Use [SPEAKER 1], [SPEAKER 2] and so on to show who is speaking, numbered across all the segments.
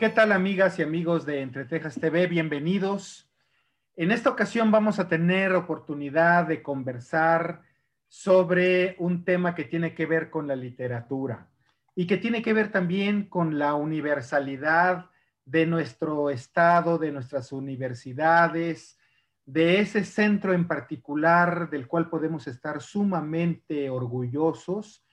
[SPEAKER 1] ¿Qué tal amigas y amigos de Entre Tejas TV? Bienvenidos. En esta ocasión vamos a tener oportunidad de conversar sobre un tema que tiene que ver con la literatura y que tiene que ver también con la universalidad de nuestro estado, de nuestras universidades, de ese centro en particular del cual podemos estar sumamente orgullosos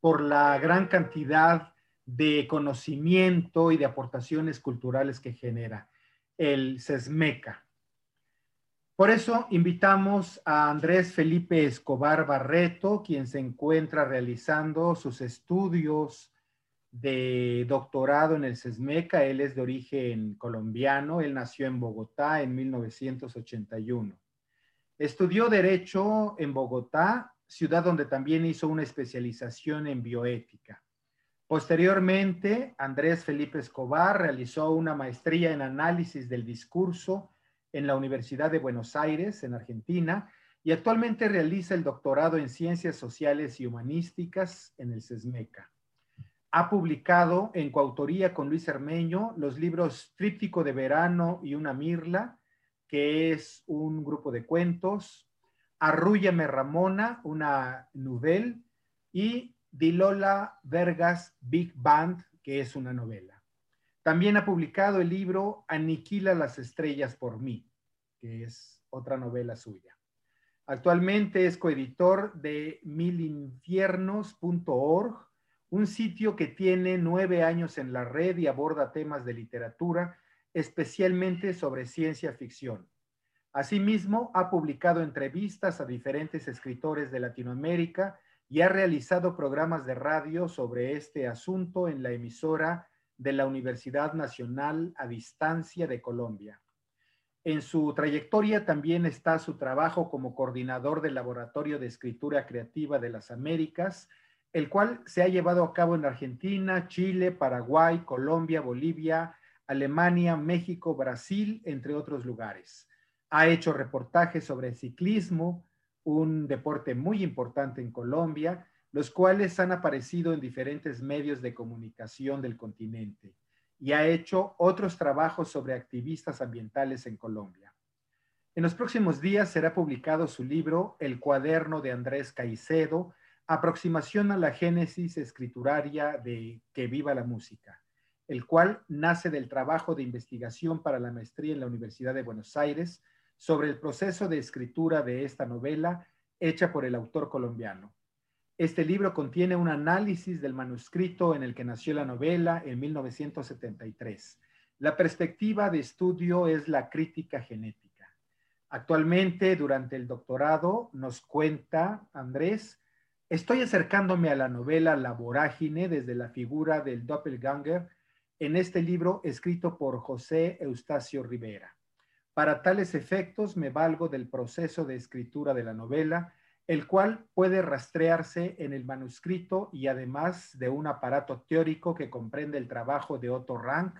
[SPEAKER 1] por la gran cantidad de conocimiento y de aportaciones culturales que genera, el SESMECA. Por eso invitamos a Andrés Felipe Escobar Barreto, quien se encuentra realizando sus estudios de doctorado en el SESMECA. Él es de origen colombiano, él nació en Bogotá en 1981. Estudió Derecho en Bogotá, ciudad donde también hizo una especialización en bioética. Posteriormente, Andrés Felipe Escobar realizó una maestría en análisis del discurso en la Universidad de Buenos Aires, en Argentina, y actualmente realiza el doctorado en Ciencias Sociales y Humanísticas en el CESMECA. Ha publicado en coautoría con Luis Hermeño los libros Tríptico de Verano y una Mirla, que es un grupo de cuentos, Arrúllame Ramona, una novela, y Dilola Vergas Big Band, que es una novela. También ha publicado el libro Aniquila las estrellas por mí, que es otra novela suya. Actualmente es coeditor de milinfiernos.org, un sitio que tiene nueve años en la red y aborda temas de literatura, especialmente sobre ciencia ficción. Asimismo, ha publicado entrevistas a diferentes escritores de Latinoamérica y ha realizado programas de radio sobre este asunto en la emisora de la Universidad Nacional a Distancia de Colombia. En su trayectoria también está su trabajo como coordinador del Laboratorio de Escritura Creativa de las Américas, el cual se ha llevado a cabo en Argentina, Chile, Paraguay, Colombia, Bolivia, Alemania, México, Brasil, entre otros lugares. Ha hecho reportajes sobre ciclismo, un deporte muy importante en Colombia, los cuales han aparecido en diferentes medios de comunicación del continente y ha hecho otros trabajos sobre activistas ambientales en Colombia. En los próximos días será publicado su libro El cuaderno de Andrés Caicedo, Aproximación a la génesis escrituraria de Que viva la música, el cual nace del trabajo de investigación para la maestría en la Universidad de Buenos Aires sobre el proceso de escritura de esta novela hecha por el autor colombiano. Este libro contiene un análisis del manuscrito en el que nació la novela en 1973. La perspectiva de estudio es la crítica genética. Actualmente, durante el doctorado, nos cuenta Andrés, estoy acercándome a la novela La vorágine desde la figura del doppelganger en este libro escrito por José Eustacio Rivera. Para tales efectos me valgo del proceso de escritura de la novela, el cual puede rastrearse en el manuscrito y además de un aparato teórico que comprende el trabajo de Otto Rank,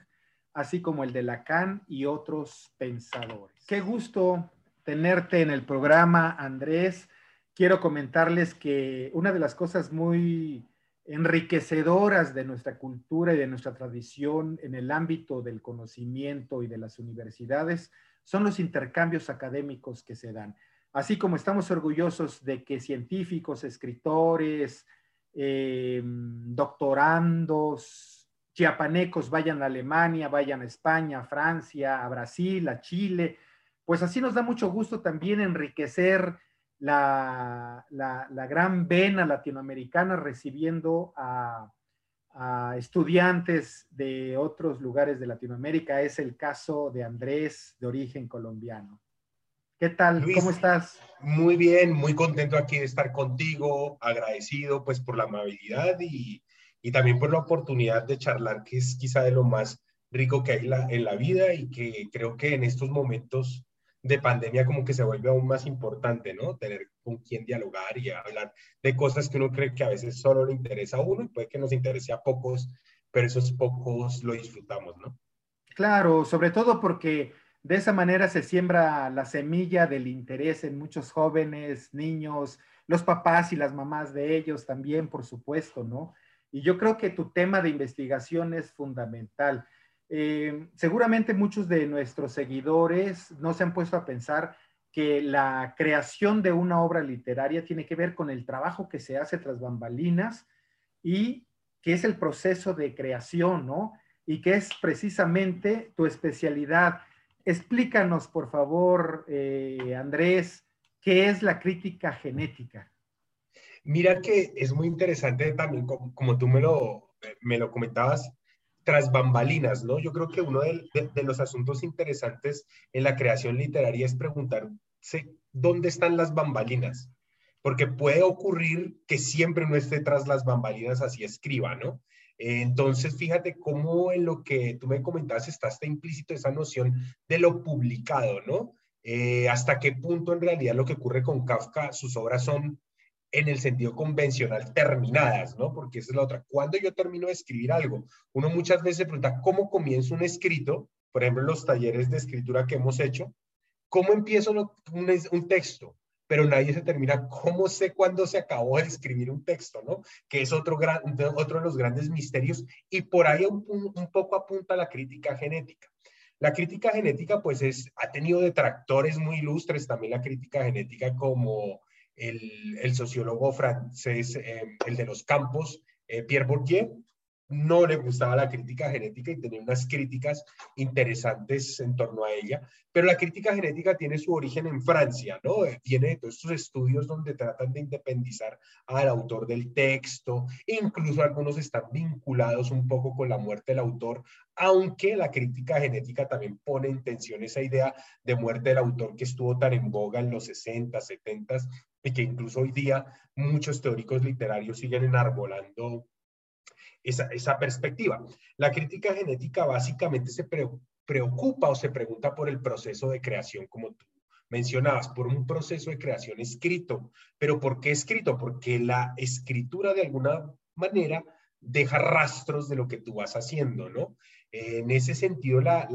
[SPEAKER 1] así como el de Lacan y otros pensadores. Qué gusto tenerte en el programa, Andrés. Quiero comentarles que una de las cosas muy enriquecedoras de nuestra cultura y de nuestra tradición en el ámbito del conocimiento y de las universidades son los intercambios académicos que se dan. Así como estamos orgullosos de que científicos, escritores, em, doctorandos, chiapanecos vayan a Alemania, vayan a España, a Francia, a Brasil, a Chile, pues así nos da mucho gusto también enriquecer la, la gran vena latinoamericana recibiendo a, a estudiantes de otros lugares de Latinoamérica. Es el caso de Andrés, de origen colombiano. ¿Qué tal? ¿Cómo estás?
[SPEAKER 2] Muy bien, muy contento aquí de estar contigo, agradecido pues por la amabilidad y, y también por la oportunidad de charlar, que es quizá de lo más rico que hay la, en la vida y que creo que en estos momentos de pandemia como que se vuelve aún más importante, ¿no? Tener con quién dialogar y hablar de cosas que uno cree que a veces solo le interesa a uno y puede que nos interese a pocos, pero esos pocos lo disfrutamos, ¿no?
[SPEAKER 1] Claro, sobre todo porque de esa manera se siembra la semilla del interés en muchos jóvenes, niños, los papás y las mamás de ellos también, por supuesto, ¿no? Y yo creo que tu tema de investigación es fundamental. Eh, seguramente muchos de nuestros seguidores no se han puesto a pensar que la creación de una obra literaria tiene que ver con el trabajo que se hace tras bambalinas y que es el proceso de creación, ¿no? Y que es precisamente tu especialidad. Explícanos, por favor, eh, Andrés, ¿qué es la crítica genética?
[SPEAKER 2] Mira que es muy interesante también, como, tú me lo, me lo comentabas, tras bambalinas, ¿no? Yo creo que uno de, los asuntos interesantes en la creación literaria es preguntarse dónde están las bambalinas, porque puede ocurrir que siempre no esté tras las bambalinas así escriba, ¿no? entonces, fíjate cómo en lo que tú me comentabas está, está implícito esa noción de lo publicado, ¿no? Eh, hasta qué punto en realidad lo que ocurre con Kafka, sus obras son en el sentido convencional terminadas, ¿no? Porque esa es la otra. Cuando yo termino de escribir algo? Uno muchas veces pregunta, ¿cómo comienzo un escrito? Por ejemplo, los talleres de escritura que hemos hecho, ¿cómo empiezo un, texto? Pero nadie se termina, ¿cómo sé cuándo se acabó de escribir un texto, no? Que es otro, gran, otro de los grandes misterios y por ahí un, un poco apunta la crítica genética. La crítica genética, pues, es, ha tenido detractores muy ilustres, también la crítica genética como el, sociólogo francés, eh, el de los campos, eh, Pierre Bourdieu, no le gustaba la crítica genética y tenía unas críticas interesantes en torno a ella, pero la crítica genética tiene su origen en Francia, ¿no? Viene de todos estos estudios donde tratan de independizar al autor del texto, incluso algunos están vinculados un poco con la muerte del autor, aunque la crítica genética también pone en tensión esa idea de muerte del autor que estuvo tan en boga en los 60, 70 y que incluso hoy día muchos teóricos literarios siguen enarbolando esa, perspectiva. La crítica genética básicamente se preocupa o se pregunta por el proceso de creación, como tú mencionabas, por un proceso de creación escrito. ¿Pero por qué escrito? Porque la escritura de alguna manera deja rastros de lo que tú vas haciendo, ¿no? En ese sentido, la,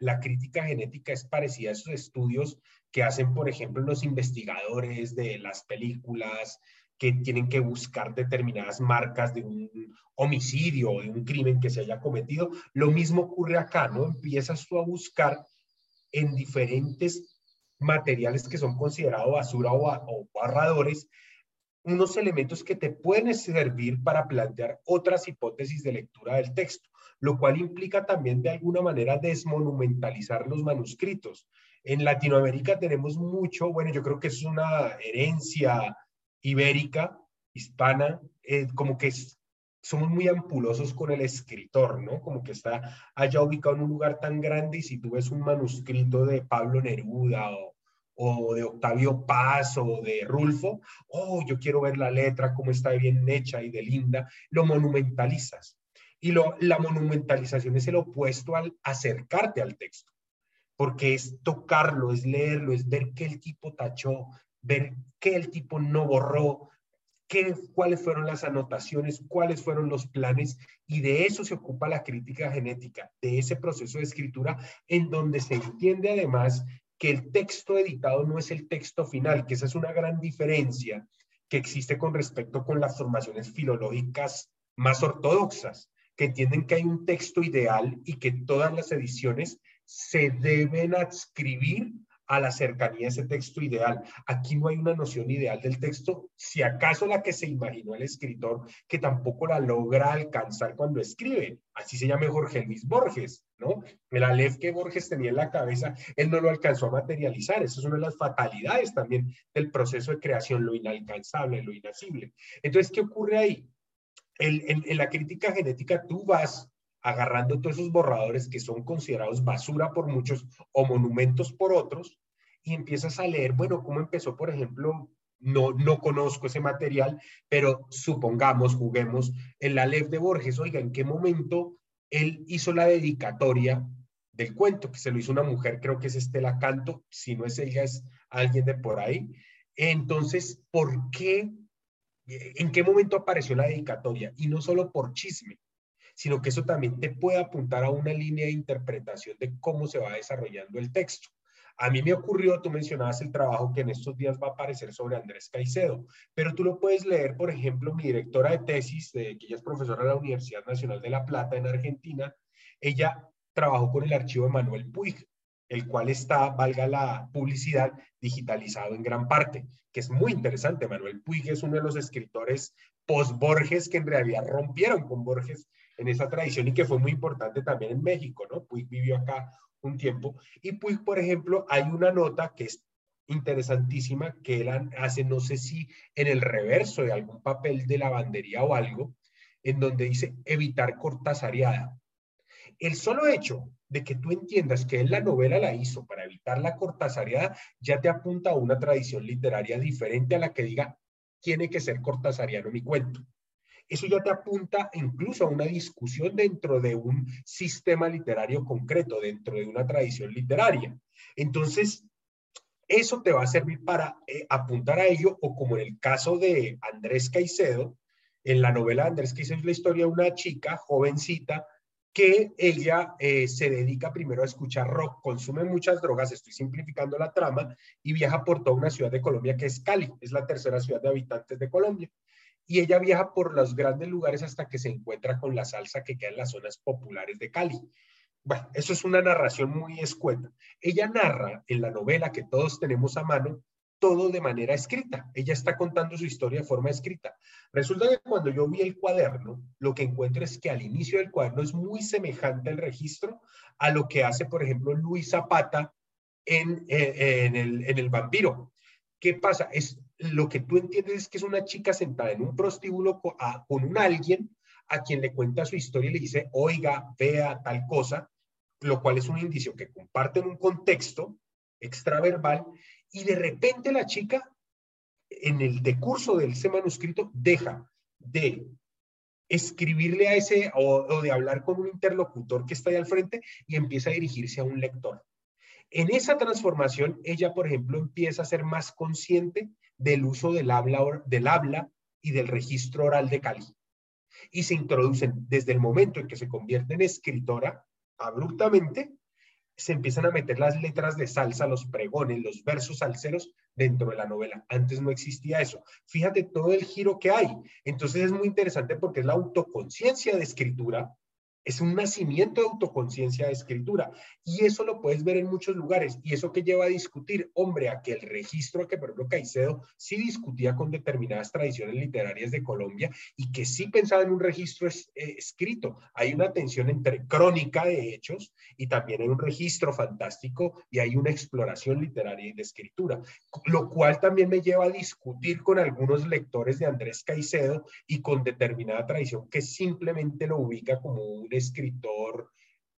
[SPEAKER 2] la, crítica genética es parecida a esos estudios que hacen, por ejemplo, los investigadores de las películas, que tienen que buscar determinadas marcas de un homicidio o de un crimen que se haya cometido. Lo mismo ocurre acá, ¿no? Empiezas tú a buscar en diferentes materiales que son considerados basura o, o barradores, unos elementos que te pueden servir para plantear otras hipótesis de lectura del texto, lo cual implica también de alguna manera desmonumentalizar los manuscritos. En Latinoamérica tenemos mucho, bueno, yo creo que es una herencia ibérica, hispana, eh, como que somos muy ampulosos con el escritor, ¿no? Como que está allá ubicado en un lugar tan grande y si tú ves un manuscrito de Pablo Neruda o, o de Octavio Paz o de Rulfo, oh, yo quiero ver la letra, cómo está bien hecha y de linda, lo monumentalizas. Y lo, la monumentalización es el opuesto al acercarte al texto, porque es tocarlo, es leerlo, es ver qué el tipo tachó, ver qué el tipo no borró, qué, cuáles fueron las anotaciones, cuáles fueron los planes, y de eso se ocupa la crítica genética, de ese proceso de escritura, en donde se entiende además que el texto editado no es el texto final, que esa es una gran diferencia que existe con respecto con las formaciones filológicas más ortodoxas, que entienden que hay un texto ideal y que todas las ediciones se deben adscribir a la cercanía de ese texto ideal. Aquí no hay una noción ideal del texto, si acaso la que se imaginó el escritor, que tampoco la logra alcanzar cuando escribe. Así se llama Jorge Luis Borges, ¿no? El Aleph que Borges tenía en la cabeza, él no lo alcanzó a materializar. Eso es una de las fatalidades también del proceso de creación, lo inalcanzable, lo inacible. Entonces, ¿qué ocurre ahí? en, en la crítica genética tú vas agarrando todos esos borradores que son considerados basura por muchos o monumentos por otros, y empiezas a leer, bueno, cómo empezó, por ejemplo, no, no conozco ese material, pero supongamos, juguemos, el Aleph de Borges, oiga, ¿en qué momento él hizo la dedicatoria del cuento? Que se lo hizo una mujer, creo que es Estela Canto, si no es ella, es alguien de por ahí. Entonces, ¿por qué? ¿En qué momento apareció la dedicatoria? Y no solo por chisme, sino que eso también te puede apuntar a una línea de interpretación de cómo se va desarrollando el texto. A mí me ocurrió, tú mencionabas el trabajo que en estos días va a aparecer sobre Andrés Caicedo, pero tú lo puedes leer, por ejemplo, mi directora de tesis, de, que ella es profesora de la Universidad Nacional de La Plata en Argentina, ella trabajó con el archivo de Manuel Puig, el cual está, valga la publicidad, digitalizado en gran parte, que es muy interesante. Manuel Puig es uno de los escritores post-Borges que en realidad rompieron con Borges en esa tradición y que fue muy importante también en México, ¿no? Puig vivió acá un tiempo. Y Puig, por ejemplo, hay una nota que es interesantísima que él hace, no sé si en el reverso de algún papel de lavandería o algo, en donde dice evitar cortasariada. El solo hecho de que tú entiendas que él la novela la hizo para evitar la cortasariada, ya te apunta a una tradición literaria diferente a la que diga, tiene que ser cortasariano mi cuento. Eso ya te apunta incluso a una discusión dentro de un sistema literario concreto, dentro de una tradición literaria. Entonces, eso te va a servir para eh, apuntar a ello, o como en el caso de Andrés Caicedo, en la novela Andrés Caicedo es la historia de una chica jovencita que ella eh, se dedica primero a escuchar rock, consume muchas drogas, estoy simplificando la trama, y viaja por toda una ciudad de Colombia que es Cali, es la tercera ciudad de habitantes de Colombia. Y ella viaja por los grandes lugares hasta que se encuentra con la salsa que queda en las zonas populares de Cali. Bueno, eso es una narración muy escueta. Ella narra en la novela que todos tenemos a mano todo de manera escrita. Ella está contando su historia de forma escrita. Resulta que cuando yo vi el cuaderno, lo que encuentro es que al inicio del cuaderno es muy semejante el registro a lo que hace, por ejemplo, Luis Zapata en, eh, en, el, en el vampiro. ¿Qué pasa? Es, lo que tú entiendes es que es una chica sentada en un prostíbulo con, un alguien a quien le cuenta su historia y le dice, oiga, vea tal cosa, lo cual es un indicio que comparten un contexto extraverbal y de repente la chica, en el decurso de ese manuscrito, deja de escribirle a ese o, de hablar con un interlocutor que está ahí al frente y empieza a dirigirse a un lector. En esa transformación, ella, por ejemplo, empieza a ser más consciente del uso del habla, del habla y del registro oral de Cali. Y se introducen desde el momento en que se convierte en escritora, abruptamente, se empiezan a meter las letras de salsa, los pregones, los versos salseros dentro de la novela. Antes no existía eso. Fíjate todo el giro que hay. Entonces es muy interesante porque es la autoconciencia de escritura es un nacimiento de autoconciencia de escritura. Y eso lo puedes ver en muchos lugares. Y eso que lleva a discutir, hombre, a que el registro que, por ejemplo, Caicedo sí discutía con determinadas tradiciones literarias de Colombia y que sí pensaba en un registro eh, escrito. Hay una tensión entre crónica de hechos y también hay un registro fantástico y hay una exploración literaria y de escritura. Lo cual también me lleva a discutir con algunos lectores de Andrés Caicedo y con determinada tradición que simplemente lo ubica como un escritor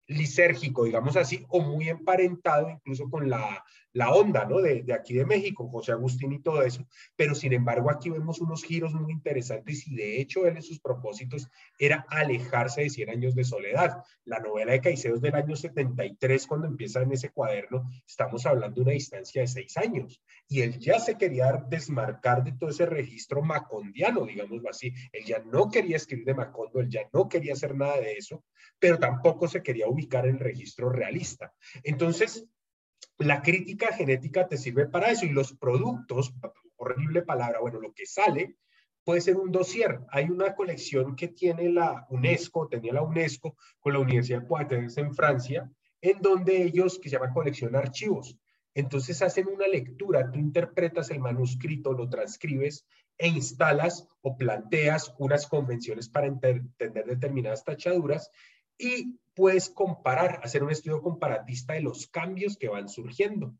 [SPEAKER 2] lisérgico, digamos así, o muy emparentado incluso con la, la onda, ¿no? De, aquí de México, José Agustín y todo eso, pero sin embargo aquí vemos unos giros muy interesantes y de hecho él en sus propósitos era alejarse de 100 años de soledad. La novela de Caicedo es del año 73 cuando empieza en ese cuaderno, estamos hablando de una distancia de seis años y él ya se quería desmarcar de todo ese registro macondiano, digámoslo así, él ya no quería escribir de Macondo, él ya no quería hacer nada de eso, pero tampoco se quería ubicar en el registro realista. Entonces, la crítica genética te sirve para eso y los productos, horrible palabra, bueno, lo que sale puede ser un dossier. Hay una colección que tiene la UNESCO, tenía la UNESCO con la Universidad de Poitiers en Francia, en donde ellos, que se llama colección archivos, entonces hacen una lectura, tú interpretas el manuscrito, lo transcribes e instalas o planteas unas convenciones para entender determinadas tachaduras y puedes comparar, hacer un estudio comparatista de los cambios que van surgiendo.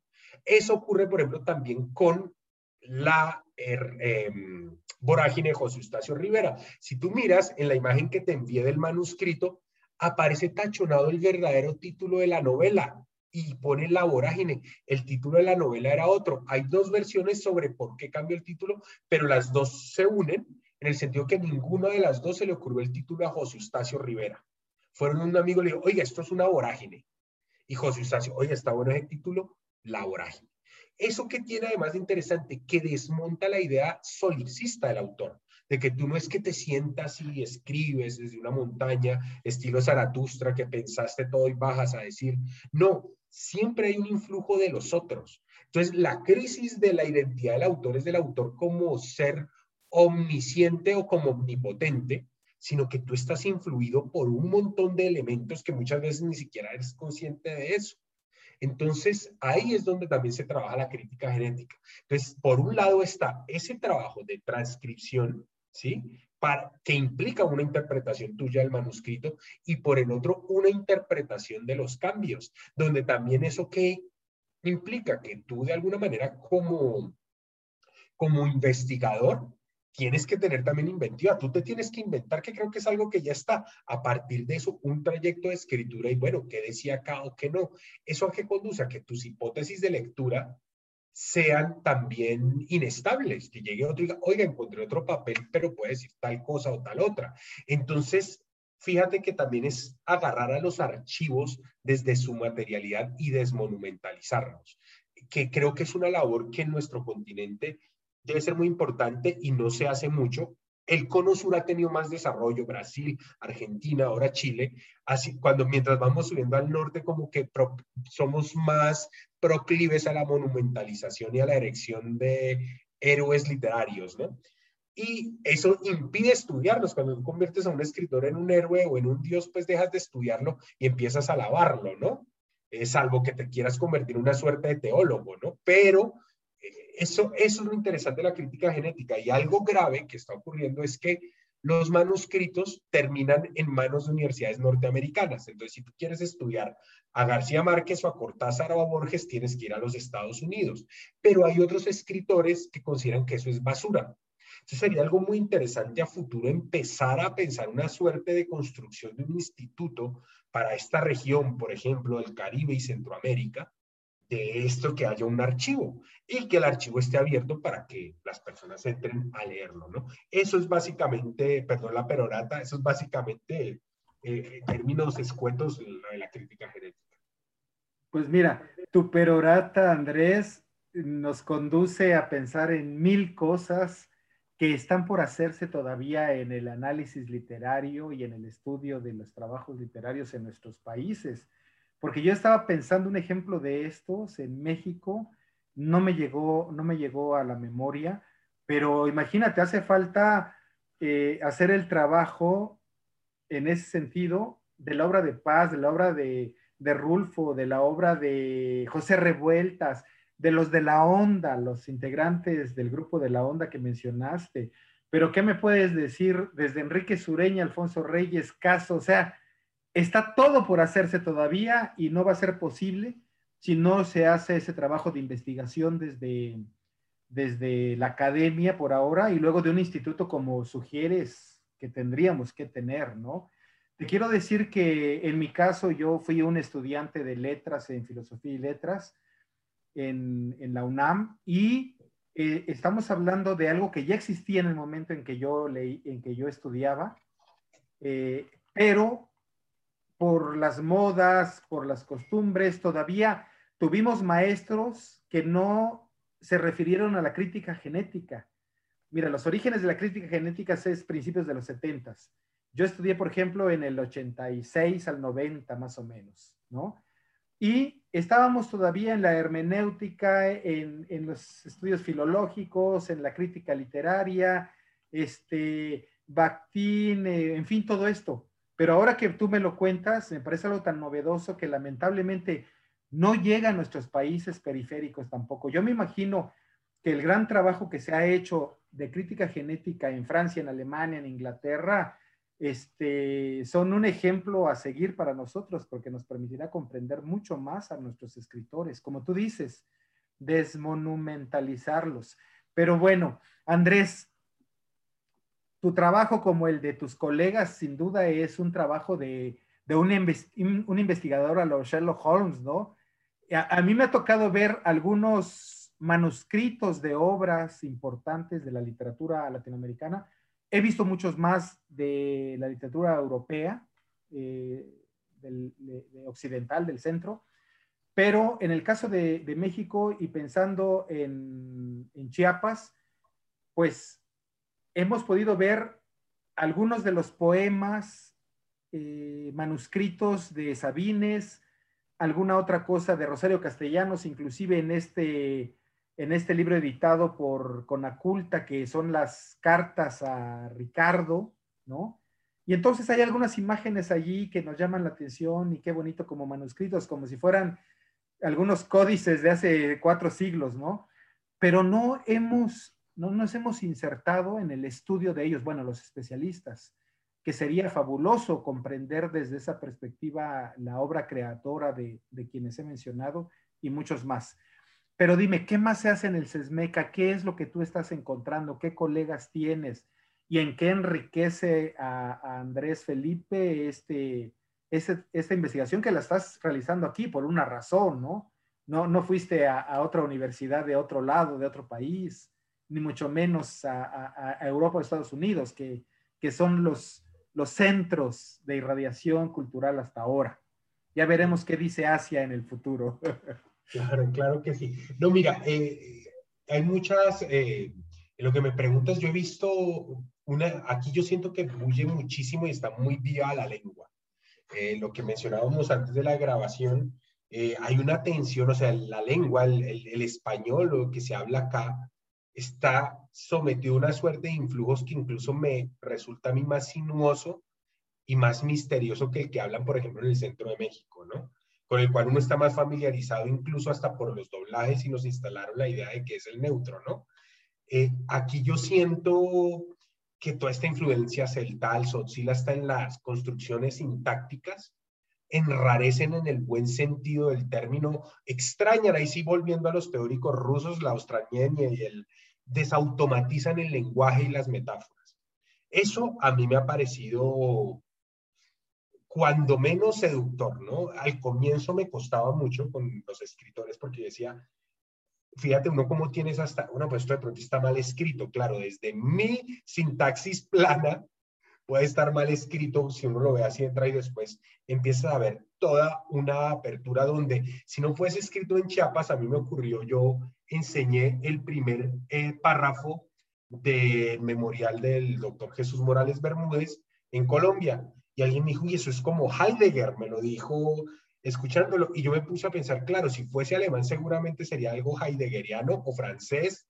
[SPEAKER 2] Eso ocurre, por ejemplo, también con la em, vorágine de José Eustacio Rivera. Si tú miras en la imagen que te envié del manuscrito, aparece tachonado el verdadero título de la novela y pone la vorágine. El título de la novela era otro. Hay dos versiones sobre por qué cambió el título, pero las dos se unen en el sentido que ninguna de las dos se le ocurrió el título a José Eustacio Rivera fueron un amigo y le dijo, oiga, esto es una vorágine. Y José Eustacio, oiga, está bueno ese título, la vorágine. Eso que tiene además de interesante, que desmonta la idea solicista del autor, de que tú no es que te sientas y escribes desde una montaña, estilo Zaratustra, que pensaste todo y bajas a decir, no, siempre hay un influjo de los otros. Entonces, la crisis de la identidad del autor es del autor como ser omnisciente o como omnipotente, sino que tú estás influido por un montón de elementos que muchas veces ni siquiera eres consciente de eso. Entonces, ahí es donde también se trabaja la crítica genética. Entonces, por un lado está ese trabajo de transcripción, ¿sí? Para, que implica una interpretación tuya del manuscrito y por el otro una interpretación de los cambios, donde también eso que implica que tú de alguna manera como, como investigador tienes que tener también inventiva, tú te tienes que inventar, que creo que es algo que ya está, a partir de eso, un trayecto de escritura y bueno, qué decía acá o qué no. ¿Eso a qué conduce? A que tus hipótesis de lectura sean también inestables, que llegue otro y diga, oiga, encontré otro papel, pero puede decir tal cosa o tal otra. Entonces, fíjate que también es agarrar a los archivos desde su materialidad y desmonumentalizarlos, que creo que es una labor que en nuestro continente debe ser muy importante y no se hace mucho. El cono sur ha tenido más desarrollo, Brasil, Argentina, ahora Chile, así cuando mientras vamos subiendo al norte como que somos más proclives a la monumentalización y a la erección de héroes literarios, ¿no? Y eso impide estudiarlos. Cuando tú conviertes a un escritor en un héroe o en un dios, pues dejas de estudiarlo y empiezas a alabarlo, ¿no? Es salvo que te quieras convertir en una suerte de teólogo, ¿no? Pero eso, eso es lo interesante de la crítica genética. Y algo grave que está ocurriendo es que los manuscritos terminan en manos de universidades norteamericanas. Entonces, si tú quieres estudiar a García Márquez o a Cortázar o a Borges, tienes que ir a los Estados Unidos. Pero hay otros escritores que consideran que eso es basura. Entonces, sería algo muy interesante a futuro empezar a pensar una suerte de construcción de un instituto para esta región, por ejemplo, del Caribe y Centroamérica, de esto que haya un archivo y que el archivo esté abierto para que las personas entren a leerlo, ¿no? Eso es básicamente, perdón la perorata, eso es básicamente eh, términos escuetos de la crítica genética.
[SPEAKER 1] Pues mira, tu perorata, Andrés, nos conduce a pensar en mil cosas que están por hacerse todavía en el análisis literario y en el estudio de los trabajos literarios en nuestros países. Porque yo estaba pensando un ejemplo de estos en México, no me llegó, no me llegó a la memoria, pero imagínate, hace falta eh, hacer el trabajo en ese sentido de la obra de Paz, de la obra de, de Rulfo, de la obra de José Revueltas, de los de la onda, los integrantes del grupo de la onda que mencionaste. Pero ¿qué me puedes decir desde Enrique Sureña, Alfonso Reyes, Caso? O sea, Está todo por hacerse todavía y no va a ser posible si no se hace ese trabajo de investigación desde, desde la academia por ahora y luego de un instituto como sugieres que tendríamos que tener, ¿no? Te quiero decir que en mi caso yo fui un estudiante de letras en filosofía y letras en, la UNAM y eh, estamos hablando de algo que ya existía en el momento en que yo leí, en que yo estudiaba, eh, pero por las modas, por las costumbres, todavía tuvimos maestros que no se refirieron a la crítica genética. Mira, los orígenes de la crítica genética es principios de los 70. Yo estudié, por ejemplo, en el 86 al 90 más o menos, ¿no? Y estábamos todavía en la hermenéutica, en, en los estudios filológicos, en la crítica literaria, este, Bakhtin, en fin, todo esto. Pero ahora que tú me lo cuentas, me parece algo tan novedoso que lamentablemente no llega a nuestros países periféricos tampoco. Yo me imagino que el gran trabajo que se ha hecho de crítica genética en Francia, en Alemania, en Inglaterra, este, son un ejemplo a seguir para nosotros porque nos permitirá comprender mucho más a nuestros escritores, como tú dices, desmonumentalizarlos. Pero bueno, Andrés, tu trabajo como el de tus colegas sin duda es un trabajo de, un, investigador a los Sherlock Holmes, ¿no? A, mí me ha tocado ver algunos manuscritos de obras importantes de la literatura latinoamericana. He visto muchos más de la literatura europea, eh, occidental, del centro, pero en el caso de, México y pensando en, en Chiapas, pues hemos podido ver algunos de los poemas, eh, manuscritos de Sabines, alguna otra cosa de Rosario Castellanos, inclusive en este, en este libro editado por Conaculta, que son las cartas a Ricardo, ¿no? Y entonces hay algunas imágenes allí que nos llaman la atención y qué bonito como manuscritos, como si fueran algunos códices de hace cuatro siglos, ¿no? Pero no hemos, no nos hemos insertado en el estudio de ellos, bueno, los especialistas, que sería fabuloso comprender desde esa perspectiva la obra creadora de, quienes he mencionado y muchos más. Pero dime, ¿qué más se hace en el SESMECA? ¿Qué es lo que tú estás encontrando? ¿Qué colegas tienes? ¿Y en qué enriquece a, Andrés Felipe este, esta investigación que la estás realizando aquí por una razón, ¿no? No, no fuiste a, otra universidad de otro lado, de otro país, ni mucho menos a, Europa o Estados Unidos, que, que son los, los centros de irradiación cultural hasta ahora. Ya veremos qué dice Asia en el futuro.
[SPEAKER 2] Claro, claro que sí. No, mira, eh, hay muchas, eh, lo que me preguntas, yo he visto una, aquí yo siento que fluye muchísimo y está muy viva la lengua. Eh, lo que mencionábamos antes de la grabación, hay una tensión, o sea, la lengua, el, el, español, lo que se habla acá, está sometido a una suerte de influjos que incluso me resulta a mí más sinuoso y más misterioso que el que hablan, por ejemplo, en el centro de México, ¿no? con el cual uno está más familiarizado incluso hasta por los doblajes y nos instalaron la idea de que es el neutro, ¿no? Eh, aquí yo siento que toda esta influencia celtal, sotzila, está en las construcciones sintácticas, enrarecen en el buen sentido del término, extrañan, ahí sí volviendo a los teóricos rusos, la y el desautomatizan el lenguaje y las metáforas. Eso a mí me ha parecido cuando menos seductor, ¿no? Al comienzo me costaba mucho con los escritores porque decía, fíjate uno cómo tienes hasta, una pues esto de pronto está mal escrito, claro, desde mi sintaxis plana puede estar mal escrito si uno lo ve así entra y después empieza a ver toda una apertura donde si no fuese escrito en Chiapas, a mí me ocurrió, yo enseñé el primer eh, párrafo del memorial del doctor Jesús Morales Bermúdez en Colombia y alguien me dijo, y eso es como Heidegger, me lo dijo escuchándolo, y yo me puse a pensar, claro, si fuese alemán seguramente sería algo heideggeriano o francés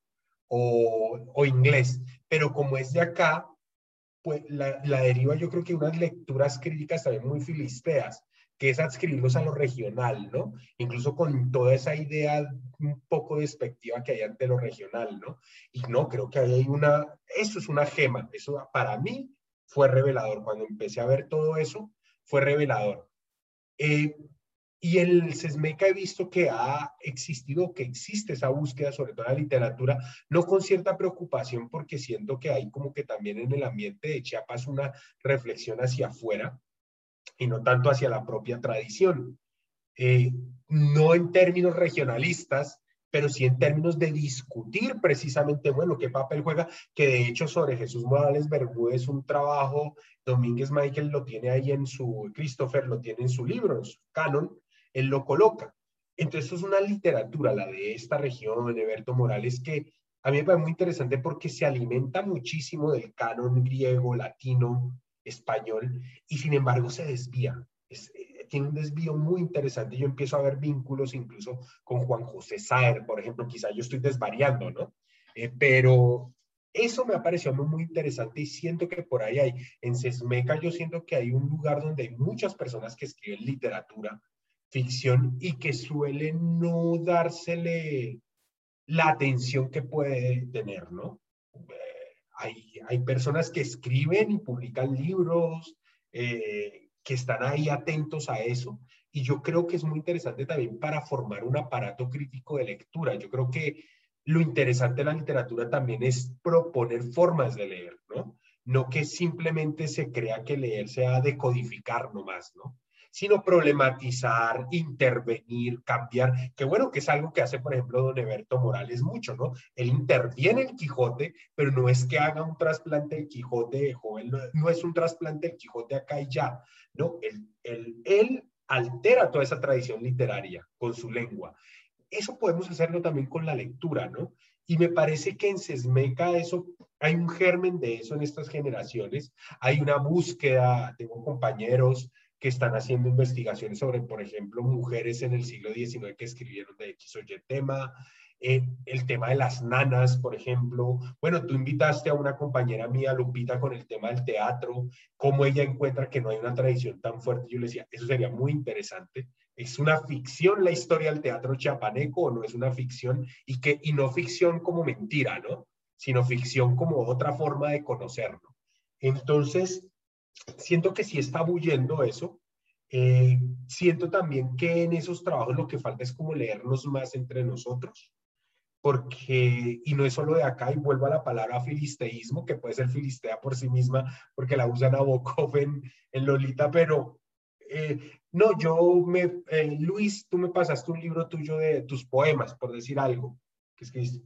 [SPEAKER 2] o, o inglés, pero como es de acá, pues la, la, deriva yo creo que unas lecturas críticas también muy filisteas, que es adscribirlos a lo regional, ¿no? Incluso con toda esa idea un poco despectiva que hay ante lo regional, ¿no? Y no, creo que ahí hay una, eso es una gema, eso para mí fue revelador. Cuando empecé a ver todo eso, fue revelador. Eh, y el SESMECA he visto que ha existido, que existe esa búsqueda, sobre todo en la literatura, no con cierta preocupación, porque siento que hay como que también en el ambiente de Chiapas una reflexión hacia afuera y no tanto hacia la propia tradición. Eh, no en términos regionalistas, pero sí en términos de discutir precisamente, bueno, qué papel juega, que de hecho sobre Jesús Morales Bermúdez un trabajo, Domínguez Michael lo tiene ahí en su, Christopher lo tiene en su libro, en su canon, él lo coloca. Entonces, es una literatura, la de esta región, de Eberto Morales, que a mí me parece muy interesante porque se alimenta muchísimo del canon griego, latino, español, y sin embargo se desvía. Es, tiene un desvío muy interesante. Yo empiezo a ver vínculos incluso con Juan José Saer, por ejemplo, quizá yo estoy desvariando, ¿no? Eh, pero eso me ha parecido muy interesante y siento que por ahí hay, en Sesmeca yo siento que hay un lugar donde hay muchas personas que escriben literatura, ficción y que suelen no dársele la atención que puede tener, ¿no? Eh, hay, hay personas que escriben y publican libros, eh, que están ahí atentos a eso. Y yo creo que es muy interesante también para formar un aparato crítico de lectura. Yo creo que lo interesante de la literatura también es proponer formas de leer, ¿no? No que simplemente se crea que leer sea decodificar nomás, ¿no? Sino problematizar, intervenir, cambiar, que bueno, que es algo que hace, por ejemplo, don Eberto Morales mucho, ¿no? Él interviene en Quijote, pero no es que haga un trasplante del Quijote de joven, no, es un trasplante del Quijote acá y ya, ¿no? Él, él, él altera toda esa tradición literaria con su lengua. Eso podemos hacerlo también con la lectura, ¿no? Y me parece que en Sesmeca eso, hay un germen de eso en estas generaciones. Hay una búsqueda, tengo compañeros que están haciendo investigaciones sobre, por ejemplo, mujeres en el siglo XIX que escribieron de X o Y tema. eh, el tema de las nanas, por ejemplo. Bueno, tú invitaste a una compañera mía, Lupita, con el tema del teatro, cómo ella encuentra que no hay una tradición tan fuerte. Yo le decía, eso sería muy interesante. ¿Es una ficción la historia del teatro chiapaneco o no es una ficción? Y, que, y no ficción como mentira, ¿no? Sino ficción como otra forma de conocerlo. Entonces, siento que sí está bullendo eso. Eh, siento también que en esos trabajos lo que falta es como leernos más entre nosotros, porque, y no es solo de acá, y vuelvo a la palabra filisteísmo, que puede ser filistea por sí misma, porque la usan a Bokov en, Lolita, pero eh, no, yo me, eh, Luis, tú me pasaste un libro tuyo de tus poemas, por decir algo, que escribiste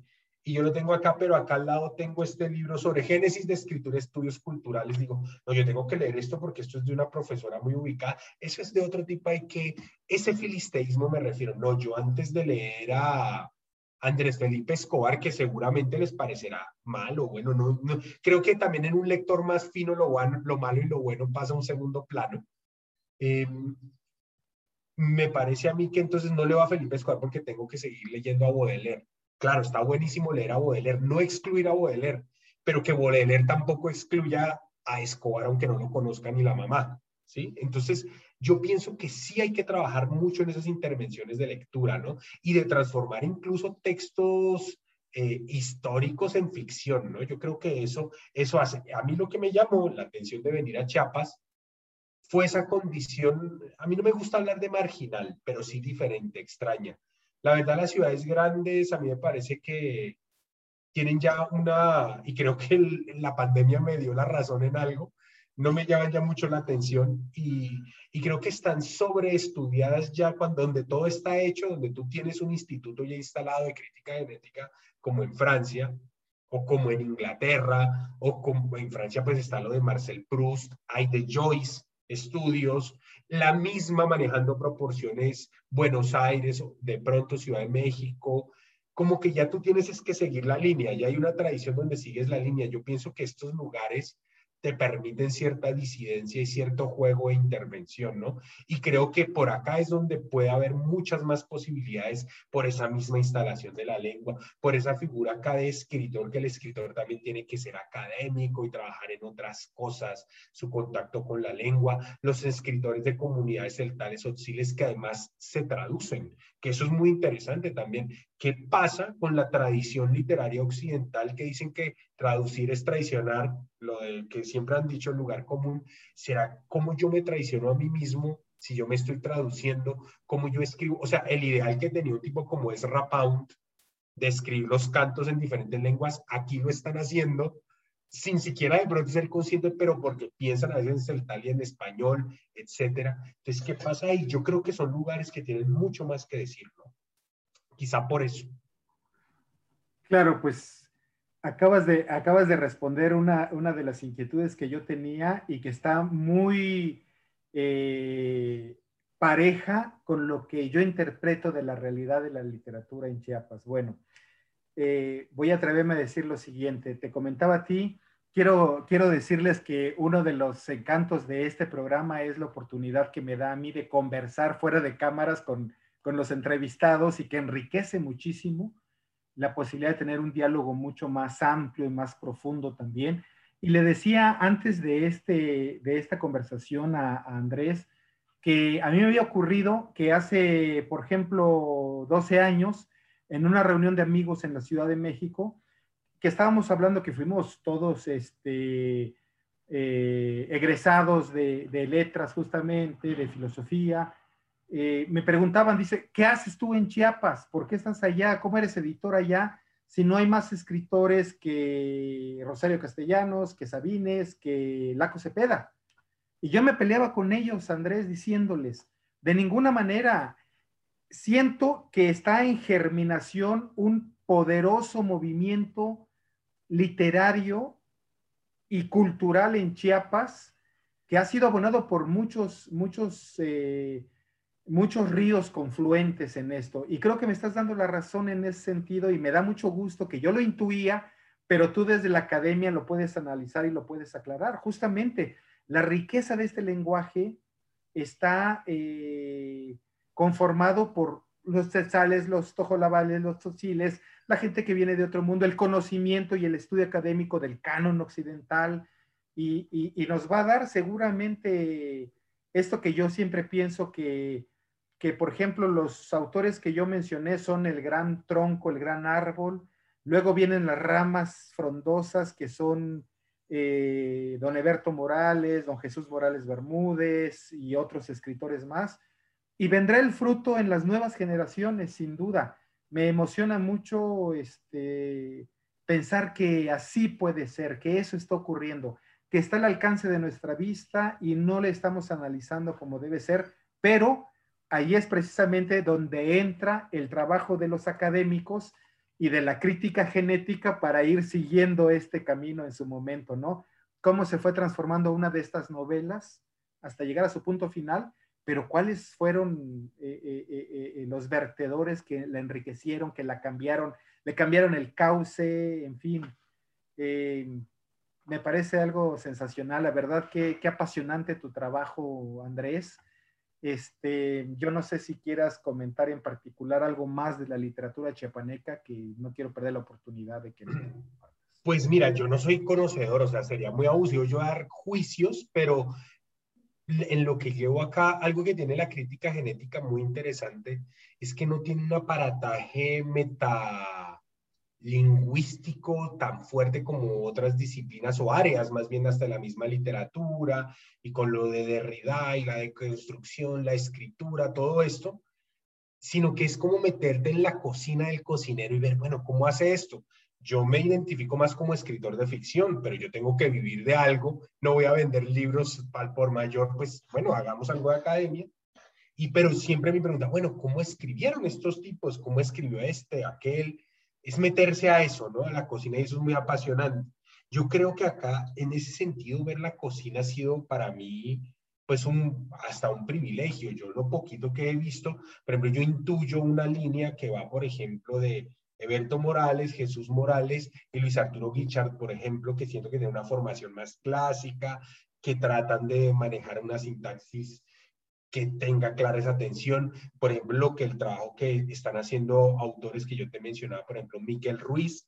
[SPEAKER 2] y yo lo tengo acá, pero acá al lado tengo este libro sobre Génesis de Escritura, Estudios Culturales. Digo, no, yo tengo que leer esto porque esto es de una profesora muy ubicada. Eso es de otro tipo, hay que, ese filisteísmo me refiero. No, yo antes de leer a Andrés Felipe Escobar, que seguramente les parecerá malo, bueno, no, no, creo que también en un lector más fino lo, bueno, lo malo y lo bueno pasa a un segundo plano. Em, me parece a mí que entonces no le va a Felipe Escobar porque tengo que seguir leyendo a Baudelaire Claro, está buenísimo leer a Baudelaire, no excluir a Baudelaire, pero que Baudelaire tampoco excluya a Escobar, aunque no lo conozca ni la mamá, ¿sí? Entonces, yo pienso que sí hay que trabajar mucho en esas intervenciones de lectura, ¿no? Y de transformar incluso textos eh, históricos en ficción, ¿no? Yo creo que eso, eso hace. A mí lo que me llamó la atención de venir a Chiapas fue esa condición, a mí no me gusta hablar de marginal, pero sí diferente, extraña, la verdad, las ciudades grandes a mí me parece que tienen ya una, y creo que la pandemia me dio la razón en algo, no me llaman ya mucho la atención y, y, creo que están sobreestudiadas ya cuando donde todo está hecho, donde tú tienes un instituto ya instalado de crítica genética como en Francia o como en Inglaterra o como en Francia pues está lo de Marcel Proust, hay de Joyce, estudios, la misma manejando proporciones Buenos Aires, de pronto Ciudad de México, como que ya tú tienes es que seguir la línea, ya hay una tradición donde sigues la línea. Yo pienso que estos lugares te permiten cierta disidencia y cierto juego e intervención, ¿no? Y creo que por acá es donde puede haber muchas más posibilidades por esa misma instalación de la lengua, por esa figura acá de escritor, que el escritor también tiene que ser académico y trabajar en otras cosas, su contacto con la lengua, los escritores de comunidades celtales auxiles que además se traducen, que eso es muy interesante también. ¿Qué pasa con la tradición literaria occidental que dicen que traducir es traicionar, lo de que siempre han dicho el lugar común? ¿Será cómo yo me traiciono a mí mismo si yo me estoy traduciendo? ¿Cómo yo escribo? O sea, el ideal que tenía un tipo como es Rapound, de escribir los cantos en diferentes lenguas, aquí lo están haciendo sin siquiera de pronto ser consciente, pero porque piensan a veces en celtal y en español, etcétera. Entonces, ¿qué pasa ahí? Yo creo que son lugares que tienen mucho más que decir, ¿no? Quizá por eso.
[SPEAKER 1] Claro, pues acabas de, acabas de responder una, una de las inquietudes que yo tenía y que está muy eh, pareja con lo que yo interpreto de la realidad de la literatura en Chiapas. Bueno, eh, voy a atreverme a decir lo siguiente. Te comentaba a ti, quiero, quiero decirles que uno de los encantos de este programa es la oportunidad que me da a mí de conversar fuera de cámaras con, con los entrevistados y que enriquece muchísimo la posibilidad de tener un diálogo mucho más amplio y más profundo también. Y le decía antes de, este, de esta conversación a, Andrés que a mí me había ocurrido que hace, por ejemplo, 12 años, en una reunión de amigos en la Ciudad de México, que estábamos hablando que fuimos todos este, eh, egresados de, letras justamente, de filosofía. Eh, me preguntaban, dice, ¿qué haces tú en Chiapas? ¿Por qué estás allá? ¿Cómo eres editor allá? Si no hay más escritores que Rosario Castellanos, que Sabines, que Laco Cepeda. Y yo me peleaba con ellos, Andrés, diciéndoles, de ninguna manera, siento que está en germinación un poderoso movimiento literario y cultural en Chiapas que ha sido abonado por muchos, muchos, eh, muchos ríos confluentes en esto. Y creo que me estás dando la razón en ese sentido y me da mucho gusto que yo lo intuía, pero tú desde la academia lo puedes analizar y lo puedes aclarar. Justamente, la riqueza de este lenguaje está... Eh, conformado por los tzales, los tojolabales, los tzotzíles, la gente que viene de otro mundo, el conocimiento y el estudio académico del canon occidental, y, nos va a dar seguramente esto que yo siempre pienso que, que, por ejemplo, los autores que yo mencioné son el gran tronco, el gran árbol, luego vienen las ramas frondosas que son eh, don Eberto Morales, don Jesús Morales Bermúdez y otros escritores más, y vendrá el fruto en las nuevas generaciones, sin duda. Me emociona mucho este, pensar que así puede ser, que eso está ocurriendo, que está al alcance de nuestra vista y no le estamos analizando como debe ser, pero ahí es precisamente donde entra el trabajo de los académicos y de la crítica genética para ir siguiendo este camino en su momento, ¿no? Cómo se fue transformando una de estas novelas hasta llegar a su punto final pero cuáles fueron eh, eh, eh, los vertedores que la enriquecieron, que la cambiaron, le cambiaron el cauce, en fin. me parece algo sensacional, la verdad, qué, qué apasionante tu trabajo, Andrés. Este, yo no sé si quieras comentar en particular algo más de la literatura chiapaneca, que no quiero perder la oportunidad de que
[SPEAKER 2] Pues mira, yo no soy conocedor, o sea, sería muy abusivo yo dar juicios, pero en lo que llevo acá, algo que tiene la crítica genética muy interesante es que no tiene un aparataje metalingüístico tan fuerte como otras disciplinas o áreas, más bien hasta la misma literatura y con lo de Derrida y la deconstrucción, la escritura, todo esto, sino que es como meterte en la cocina del cocinero y ver, bueno, ¿cómo hace esto? yo me identifico más como escritor de ficción, pero yo tengo que vivir de algo, no voy a vender libros al por mayor, pues bueno, hagamos algo de academia. Y pero siempre me pregunta, bueno, ¿cómo escribieron estos tipos? ¿Cómo escribió este, aquel? Es meterse a eso, ¿no? A la cocina y eso es muy apasionante. Yo creo que acá, en ese sentido, ver la cocina ha sido para mí, pues un, hasta un privilegio. Yo lo poquito que he visto, por ejemplo, yo intuyo una línea que va, por ejemplo, de Eberto Morales, Jesús Morales y Luis Arturo Guichard, por ejemplo, que siento que tienen una formación más clásica, que tratan de manejar una sintaxis que tenga clara esa atención. Por ejemplo, lo que el trabajo que están haciendo autores que yo te mencionaba, por ejemplo, Miquel Ruiz,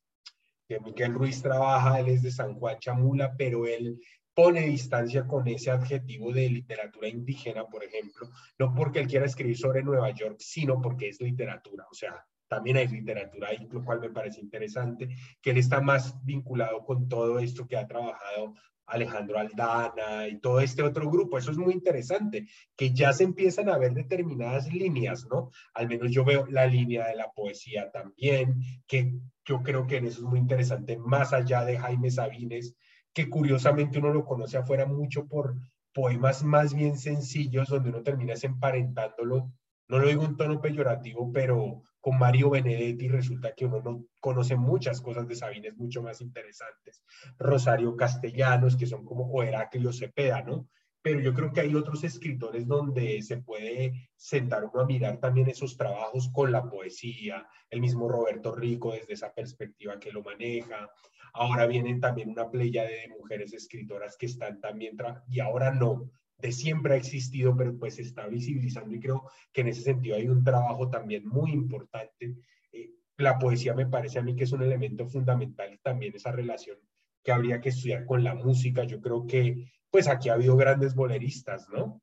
[SPEAKER 2] que Miquel Ruiz trabaja, él es de San Juan Chamula, pero él pone distancia con ese adjetivo de literatura indígena, por ejemplo, no porque él quiera escribir sobre Nueva York, sino porque es literatura, o sea, también hay literatura ahí, lo cual me parece interesante, que él está más vinculado con todo esto que ha trabajado Alejandro Aldana y todo este otro grupo. Eso es muy interesante, que ya se empiezan a ver determinadas líneas, ¿no? Al menos yo veo la línea de la poesía también, que yo creo que en eso es muy interesante, más allá de Jaime Sabines, que curiosamente uno lo conoce afuera mucho por poemas más bien sencillos, donde uno termina emparentándolo, no lo digo en tono peyorativo, pero con Mario Benedetti resulta que uno no conoce muchas cosas de Sabines mucho más interesantes. Rosario Castellanos, que son como, o Heraclio Cepeda, ¿no? Pero yo creo que hay otros escritores donde se puede sentar uno a mirar también esos trabajos con la poesía, el mismo Roberto Rico desde esa perspectiva que lo maneja. Ahora vienen también una playa de mujeres escritoras que están también, y ahora no, de siempre ha existido, pero pues se está visibilizando y creo que en ese sentido hay un trabajo también muy importante. Eh, la poesía me parece a mí que es un elemento fundamental también esa relación que habría que estudiar con la música. Yo creo que pues aquí ha habido grandes boleristas, ¿no?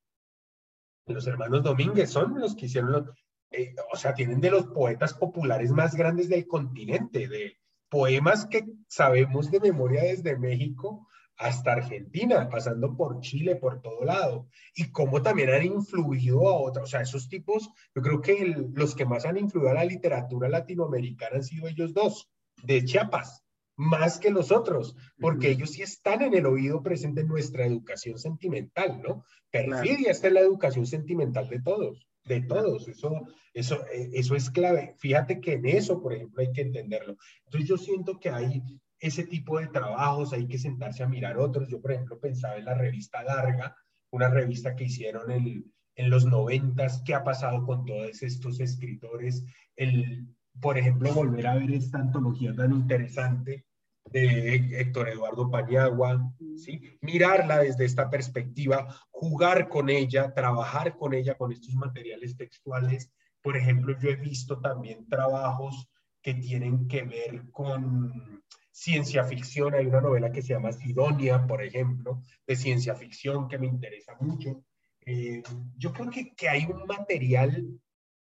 [SPEAKER 2] Los hermanos Domínguez son los que hicieron los, eh, o sea, tienen de los poetas populares más grandes del continente, de poemas que sabemos de memoria desde México, hasta Argentina, pasando por Chile, por todo lado, y cómo también han influido a otros, o sea, esos tipos, yo creo que los que más han influido a la literatura latinoamericana han sido ellos dos, de Chiapas, más que los otros, porque ellos sí están en el oído presente en nuestra educación sentimental, ¿no? Perfidia está en la educación sentimental de todos, de todos, eso, eso, eh, eso es clave. Fíjate que en eso, por ejemplo, hay que entenderlo. Entonces yo siento que hay ese tipo de trabajos, hay que sentarse a mirar otros. Yo, por ejemplo, pensaba en la revista Larga, una revista que hicieron en, en los noventas, qué ha pasado con todos estos escritores, el, por ejemplo, volver a ver esta antología tan interesante de Héctor Eduardo Paniagua, ¿sí? mirarla desde esta perspectiva, jugar con ella, trabajar con ella, con estos materiales textuales, Por ejemplo, yo he visto también trabajos que tienen que ver con ciencia ficción. Hay una novela que se llama Sidonia, por ejemplo, de ciencia ficción que me interesa mucho. Eh, yo creo que, que hay un material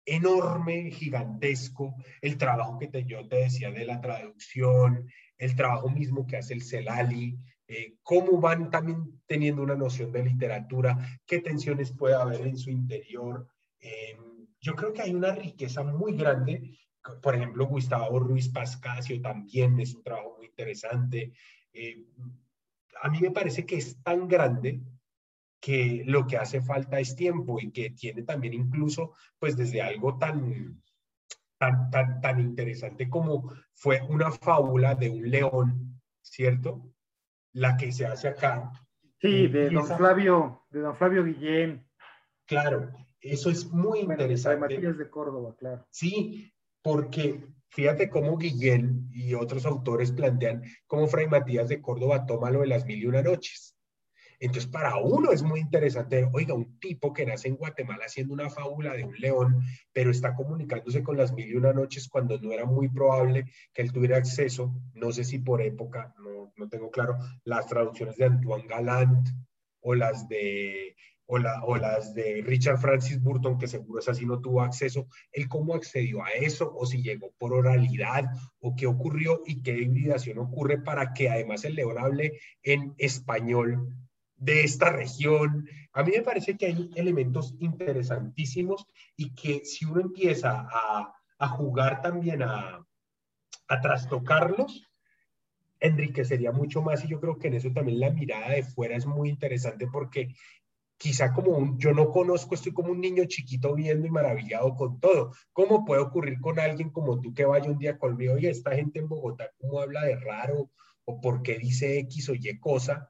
[SPEAKER 2] enorme, gigantesco, el trabajo que te, yo te decía de la traducción, el trabajo mismo que hace el CELALI, eh, cómo van también teniendo una noción de literatura, qué tensiones puede haber en su interior. Eh, yo creo que hay una riqueza muy grande. Por ejemplo, Gustavo Ruiz Pascasio también es un trabajo muy interesante. Eh, a mí me parece que es tan grande que lo que hace falta es tiempo y que tiene también incluso, pues desde algo tan, tan, tan, tan interesante como fue una fábula de un león, ¿cierto? La que se hace acá.
[SPEAKER 1] Sí, de don Flavio, de don Flavio Guillén.
[SPEAKER 2] Claro, eso es muy interesante.
[SPEAKER 1] Matías de Córdoba, claro.
[SPEAKER 2] Sí, porque fíjate cómo Guillén y otros autores plantean cómo Fray Matías de Córdoba toma lo de las mil y una noches. Entonces, para uno es muy interesante, oiga, un tipo que nace en Guatemala haciendo una fábula de un león, pero está comunicándose con las mil y una noches cuando no era muy probable que él tuviera acceso, no sé si por época, no, no tengo claro, las traducciones de Antoine Galland o las de o, las de Richard Francis Burton, que seguro es así, no tuvo acceso, él cómo accedió a eso, o si llegó por oralidad, o qué ocurrió y qué hibridación ocurre para que además el león hable en español de esta región. A mí me parece que hay elementos interesantísimos y que si uno empieza a, jugar también a, a trastocarlos, enriquecería mucho más. Y yo creo que en eso también la mirada de fuera es muy interesante porque quizá como un, yo no conozco, estoy como un niño chiquito viendo y maravillado con todo. ¿Cómo puede ocurrir con alguien como tú que vaya un día conmigo, y esta gente en Bogotá, ¿cómo habla de raro? ¿O por qué dice X o Y cosa?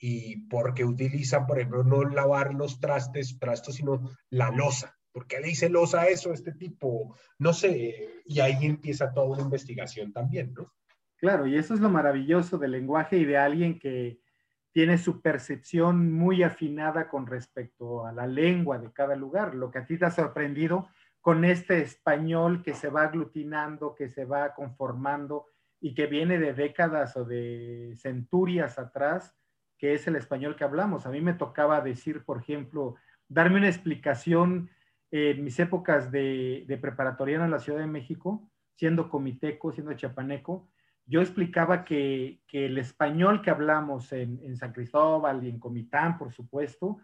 [SPEAKER 2] y por qué utilizan, por ejemplo, no lavar los trastes, trastos, sino la losa. ¿Por qué le dice losa a eso, este tipo? No sé, y ahí empieza toda una investigación también, ¿no?
[SPEAKER 1] Claro, y eso es lo maravilloso del lenguaje y de alguien que tiene su percepción muy afinada con respecto a la lengua de cada lugar. Lo que a ti te ha sorprendido con este español que se va aglutinando, que se va conformando y que viene de décadas o de centurias atrás, que es el español que hablamos. A mí me tocaba decir, por ejemplo, darme una explicación en mis épocas de, de preparatoriano en la Ciudad de México, siendo comiteco, siendo chapaneco, yo explicaba que, el español que hablamos en, San Cristóbal y en Comitán, por supuesto,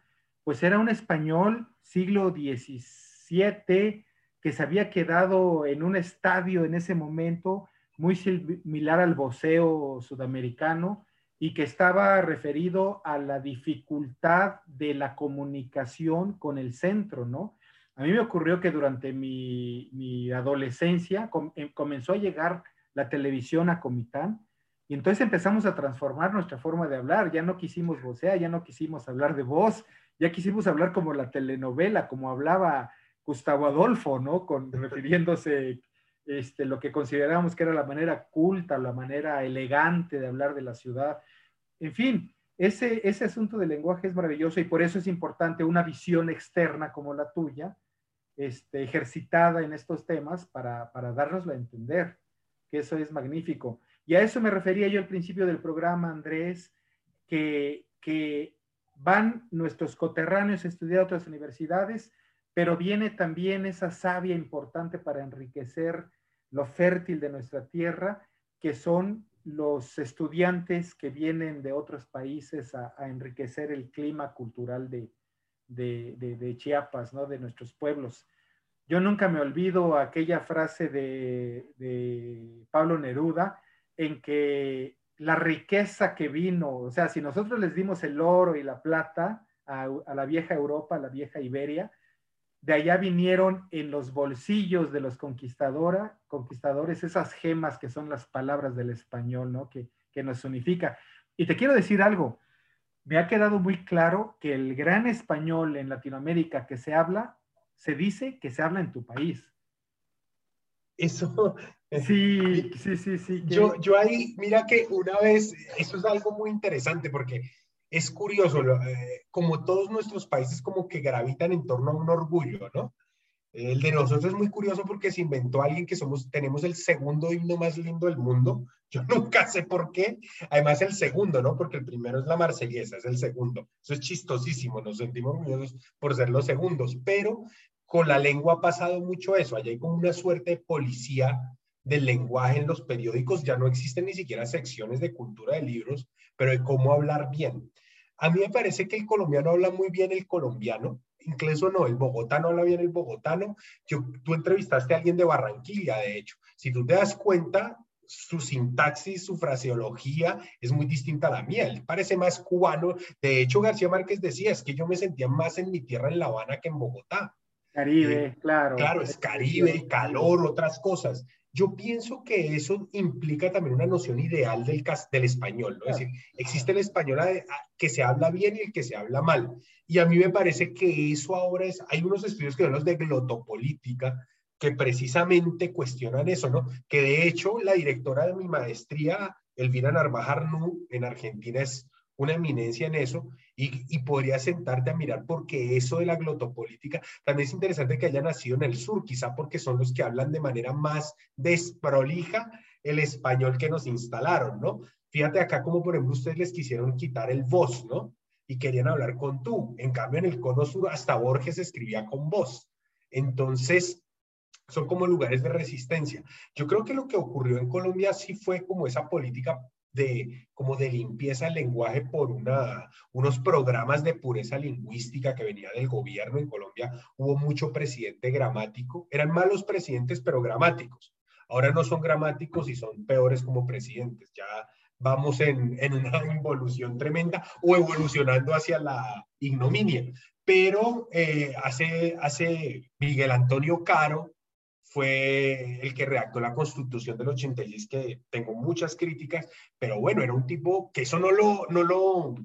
[SPEAKER 1] pues era un español siglo XVII que se había quedado en un estadio en ese momento muy similar al voceo sudamericano, y que estaba referido a la dificultad de la comunicación con el centro, ¿no? A mí me ocurrió que durante mi, adolescencia em, comenzó a llegar la televisión a Comitán y entonces empezamos a transformar nuestra forma de hablar. Ya no quisimos vocear, ya no quisimos hablar de voz, ya quisimos hablar como la telenovela, como hablaba Gustavo Adolfo, ¿no? Con, refiriéndose este, lo que considerábamos que era la manera culta, la manera elegante de hablar de la ciudad. En fin, ese, ese asunto del lenguaje es maravilloso y por eso es importante una visión externa como la tuya, este, ejercitada en estos temas para, para darnoslo a entender, eso es magnífico. Y a eso me refería yo al principio del programa, Andrés, que, que van nuestros coterráneos a estudiar a otras universidades, pero viene también esa savia importante para enriquecer lo fértil de nuestra tierra, que son los estudiantes que vienen de otros países a, enriquecer el clima cultural de, de, Chiapas, ¿no? de nuestros pueblos. Yo nunca me olvido aquella frase de, Pablo Neruda en que la riqueza que vino, o sea, si nosotros les dimos el oro y la plata a, la vieja Europa, a la vieja Iberia, de allá vinieron en los bolsillos de los conquistadora, conquistadores esas gemas que son las palabras del español, ¿no? Que, que nos unifica. Y te quiero decir algo, me ha quedado muy claro que el gran español en Latinoamérica que se habla, se dice que se habla en tu país.
[SPEAKER 2] Eso.
[SPEAKER 1] Sí, sí, sí, sí.
[SPEAKER 2] Yo, yo ahí, mira que una vez, eso es algo muy interesante porque es curioso, eh, como todos nuestros países como que gravitan en torno a un orgullo, ¿no? El de nosotros es muy curioso porque se inventó alguien que somos, tenemos el segundo himno más lindo del mundo. Yo nunca sé por qué. Además, el segundo, ¿no? Porque el primero es la marsellesa, es el segundo. Eso es chistosísimo, nos sentimos orgullosos por ser los segundos. Pero con la lengua ha pasado mucho eso. Allá hay como una suerte de policía del lenguaje en los periódicos. Ya no existen ni siquiera secciones de cultura de libros, pero de cómo hablar bien. A mí me parece que el colombiano habla muy bien el colombiano incluso no, el bogotano habla bien el bogotano. Yo, tú entrevistaste a alguien de Barranquilla, de hecho. Si tú te das cuenta, su sintaxis, su fraseología es muy distinta a la mía. Él parece más cubano. De hecho, García Márquez decía, es que yo me sentía más en mi tierra en La Habana que en Bogotá.
[SPEAKER 1] Caribe, eh, claro.
[SPEAKER 2] Claro, es Caribe, calor, otras cosas. Yo pienso que eso implica también una noción ideal del, del español, ¿no? Es decir, existe el español que se habla bien y el que se habla mal. Y a mí me parece que eso ahora es, hay unos estudios que son los de glotopolítica, que precisamente cuestionan eso, ¿no? Que de hecho la directora de mi maestría, Elvira Narvajar en Argentina es una eminencia en eso y, y podría sentarte a mirar porque eso de la glotopolítica también es interesante que haya nacido en el sur, quizá porque son los que hablan de manera más desprolija el español que nos instalaron, ¿no? Fíjate acá como por ejemplo ustedes les quisieron quitar el voz, ¿no? Y querían hablar con tú. En cambio en el cono sur hasta Borges escribía con voz. Entonces, son como lugares de resistencia. Yo creo que lo que ocurrió en Colombia sí fue como esa política de, como de limpieza del lenguaje por una, unos programas de pureza lingüística que venía del gobierno en Colombia. Hubo mucho presidente gramático. Eran malos presidentes, pero gramáticos. Ahora no son gramáticos y son peores como presidentes. Ya vamos en, en una involución tremenda o evolucionando hacia la ignominia. Pero eh, hace, hace Miguel Antonio Caro, fue el que redactó la constitución del 86, que tengo muchas críticas, pero bueno, era un tipo que eso no lo, no lo,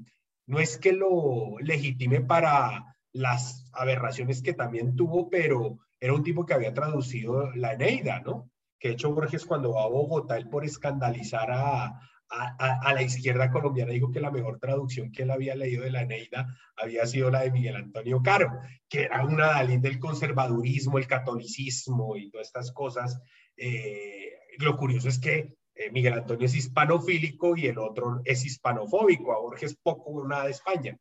[SPEAKER 2] no es que lo legitime para las aberraciones que también tuvo, pero era un tipo que había traducido la Eneida, ¿no? Que de hecho Borges cuando va a Bogotá, él por escandalizar a, a, la izquierda colombiana dijo que la mejor traducción que él había leído de la Eneida había sido la de Miguel Antonio Caro, que era una Dalí del conservadurismo, el catolicismo y todas estas cosas. Eh, lo curioso es que eh, Miguel Antonio es hispanofílico y el otro es hispanofóbico. A Borges poco o nada de España.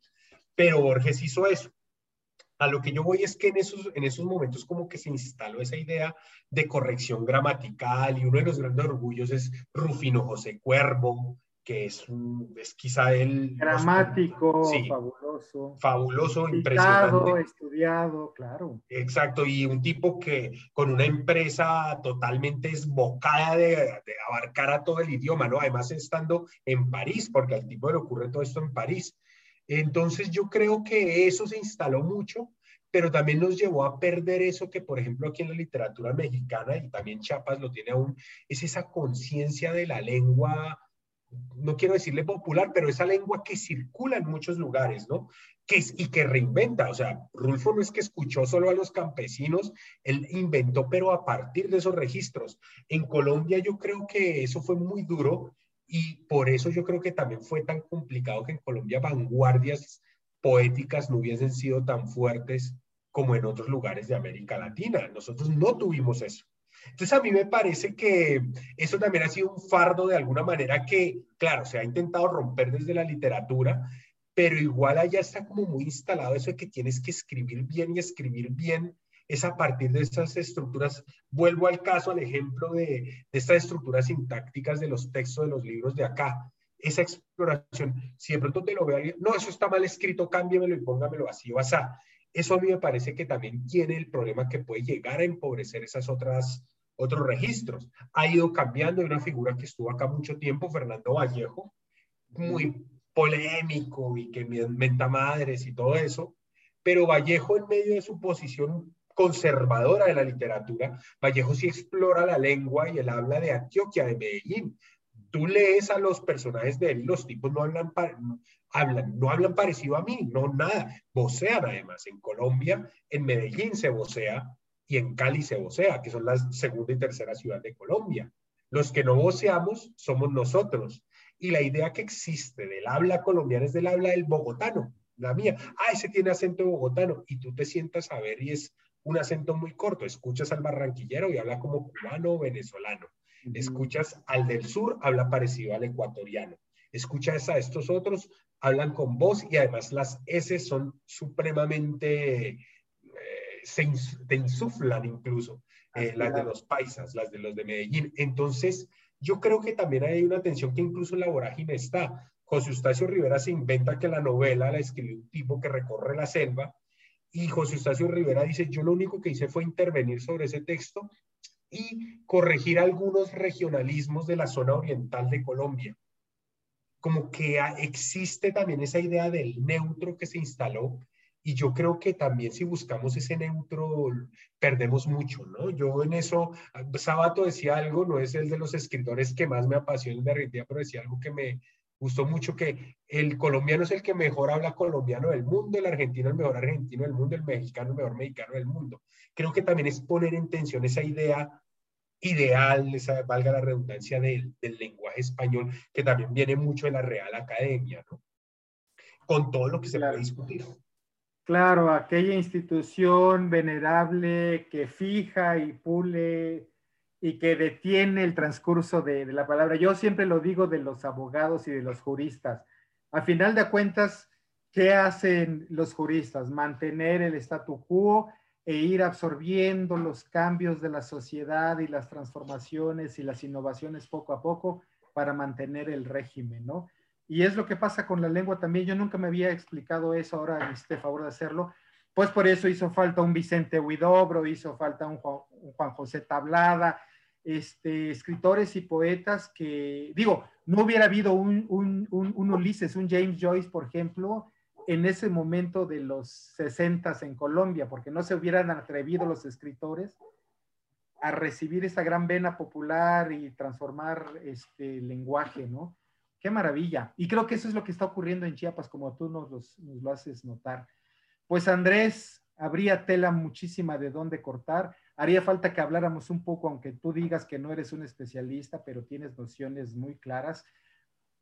[SPEAKER 2] Pero Borges hizo eso a lo que yo voy es que en esos, en esos momentos como que se instaló esa idea de corrección gramatical y uno de los grandes orgullos es Rufino José Cuervo, que es, un, es quizá el...
[SPEAKER 1] Gramático, fabuloso.
[SPEAKER 2] Fabuloso, impresionante.
[SPEAKER 1] estudiado, claro.
[SPEAKER 2] Exacto, y un tipo que con una empresa totalmente esbocada de, de, abarcar a todo el idioma, ¿no? Además estando en París, porque al tipo le ocurre todo esto en París. Entonces yo creo que eso se instaló mucho, pero también nos llevó a perder eso que, por ejemplo, aquí en la literatura mexicana y también Chiapas lo tiene aún, es esa conciencia de la lengua, no quiero decirle popular, pero esa lengua que circula en muchos lugares, ¿no? Que y que reinventa, o sea, Rulfo no es que escuchó solo a los campesinos, él inventó, pero a partir de esos registros. En Colombia yo creo que eso fue muy duro y por eso yo creo que también fue tan complicado que en Colombia vanguardias poéticas no hubiesen sido tan fuertes como en otros lugares de América Latina. Nosotros no tuvimos eso. Entonces a mí me parece que eso también ha sido un fardo de alguna manera que, claro, se ha intentado romper desde la literatura, pero igual allá está como muy instalado eso de que tienes que escribir bien y escribir bien es a partir de estas estructuras, vuelvo al caso, al ejemplo de, estas estructuras sintácticas de los textos de los libros de acá, esa exploración, si de pronto te lo veo, no, eso está mal escrito, cámbiamelo y póngamelo así o así. Eso a mí me parece que también tiene el problema que puede llegar a empobrecer esas otras otros registros. Ha ido cambiando, hay una figura que estuvo acá mucho tiempo, Fernando Vallejo, muy polémico y que menta madres y todo eso, pero Vallejo en medio de su posición conservadora de la literatura, Vallejo sí explora la lengua y él habla de Antioquia, de Medellín. Tú lees a los personajes de él los tipos no hablan, hablan, no hablan parecido a mí, no nada. Vocean además. En Colombia, en Medellín se vocea y en Cali se vocea, que son las segunda y tercera ciudad de Colombia. Los que no voceamos somos nosotros. Y la idea que existe del habla colombiana es del habla del bogotano, la mía. Ah, ese tiene acento bogotano. Y tú te sientas a ver y es un acento muy corto. Escuchas al barranquillero y habla como cubano o venezolano. Escuchas al del sur, habla parecido al ecuatoriano. Escuchas a estos otros, hablan con voz y además las S son supremamente, eh, se te insuflan incluso, eh, las de los paisas, las de los de Medellín. Entonces, yo creo que también hay una tensión que incluso en la vorágine está. José Eustacio Rivera se inventa que la novela la escribió un tipo que recorre la selva y José Eustacio Rivera dice, yo lo único que hice fue intervenir sobre ese texto y corregir algunos regionalismos de la zona oriental de Colombia. Como que existe también esa idea del neutro que se instaló y yo creo que también si buscamos ese neutro perdemos mucho, ¿no? Yo en eso, Sabato decía algo, no es el de los escritores que más me apasiona Argentina, pero decía algo que me gustó mucho, que el colombiano es el que mejor habla colombiano del mundo, el argentino el mejor argentino del mundo, el mexicano el mejor mexicano del mundo. Creo que también es poner en tensión esa idea ideal, esa, valga la redundancia, del, lenguaje español, que también viene mucho de la Real Academia, ¿no? Con todo lo que se puede discutir.
[SPEAKER 1] Claro, aquella institución venerable que fija y pule y que detiene el transcurso de, la palabra. Yo siempre lo digo de los abogados y de los juristas. A final de cuentas, ¿qué hacen los juristas? Mantener el statu quo e ir absorbiendo los cambios de la sociedad y las transformaciones y las innovaciones poco a poco para mantener el régimen, ¿no? Y es lo que pasa con la lengua también. Yo nunca me había explicado eso, ahora este favor de hacerlo. Pues por eso hizo falta un Vicente Huidobro, hizo falta un Juan, José Tablada, este, escritores y poetas que, digo, no hubiera habido un, un, un, Ulises, un James Joyce, por ejemplo, en ese momento de los 60 en Colombia, porque no se hubieran atrevido los escritores a recibir esa gran vena popular y transformar este lenguaje, ¿no? Qué maravilla. Y creo que eso es lo que está ocurriendo en Chiapas, como tú nos, lo haces notar. Pues Andrés, habría tela muchísima de dónde cortar. Haría falta que habláramos un poco, aunque tú digas que no eres un especialista, pero tienes nociones muy claras.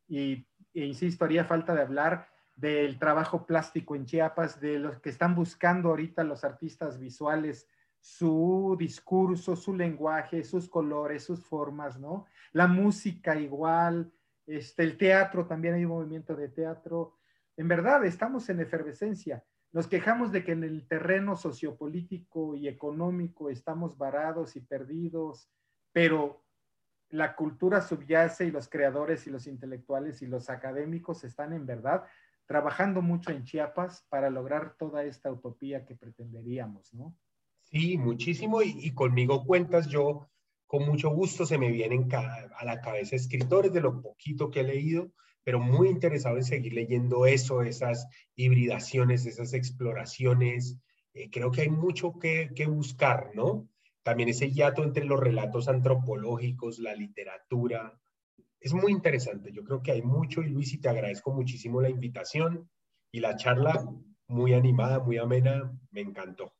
[SPEAKER 1] Y, e insisto, haría falta de hablar del trabajo plástico en Chiapas, de los que están buscando ahorita los artistas visuales, su discurso, su lenguaje, sus colores, sus formas, ¿no? La música igual, este, el teatro, también hay un movimiento de teatro. En verdad, estamos en efervescencia. Nos quejamos de que en el terreno sociopolítico y económico estamos varados y perdidos, pero la cultura subyace y los creadores y los intelectuales y los académicos están en verdad trabajando mucho en Chiapas para lograr toda esta utopía que pretenderíamos, ¿no?
[SPEAKER 2] Sí, muchísimo y, y conmigo cuentas yo con mucho gusto se me vienen a la cabeza escritores de lo poquito que he leído, pero muy interesado en seguir leyendo eso, esas hibridaciones, esas exploraciones. Eh, creo que hay mucho que, que buscar, ¿no? También ese hiato entre los relatos antropológicos, la literatura. Es muy interesante. Yo creo que hay mucho y Luis, y te agradezco muchísimo la invitación y la charla muy animada, muy amena. Me encantó.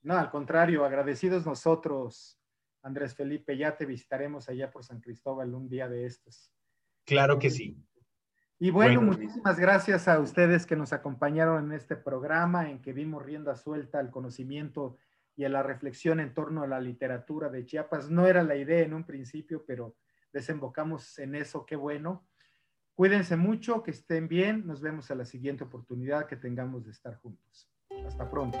[SPEAKER 1] No, al contrario, agradecidos nosotros Andrés Felipe, ya te visitaremos allá por San Cristóbal un día de estos.
[SPEAKER 2] Claro que sí.
[SPEAKER 1] Y bueno, muchísimas gracias a ustedes que nos acompañaron en este programa en que vimos rienda suelta al conocimiento y a la reflexión en torno a la literatura de Chiapas. No era la idea en un principio, pero desembocamos en eso, qué bueno. Cuídense mucho, que estén bien. Nos vemos a la siguiente oportunidad que tengamos de estar juntos. Hasta pronto.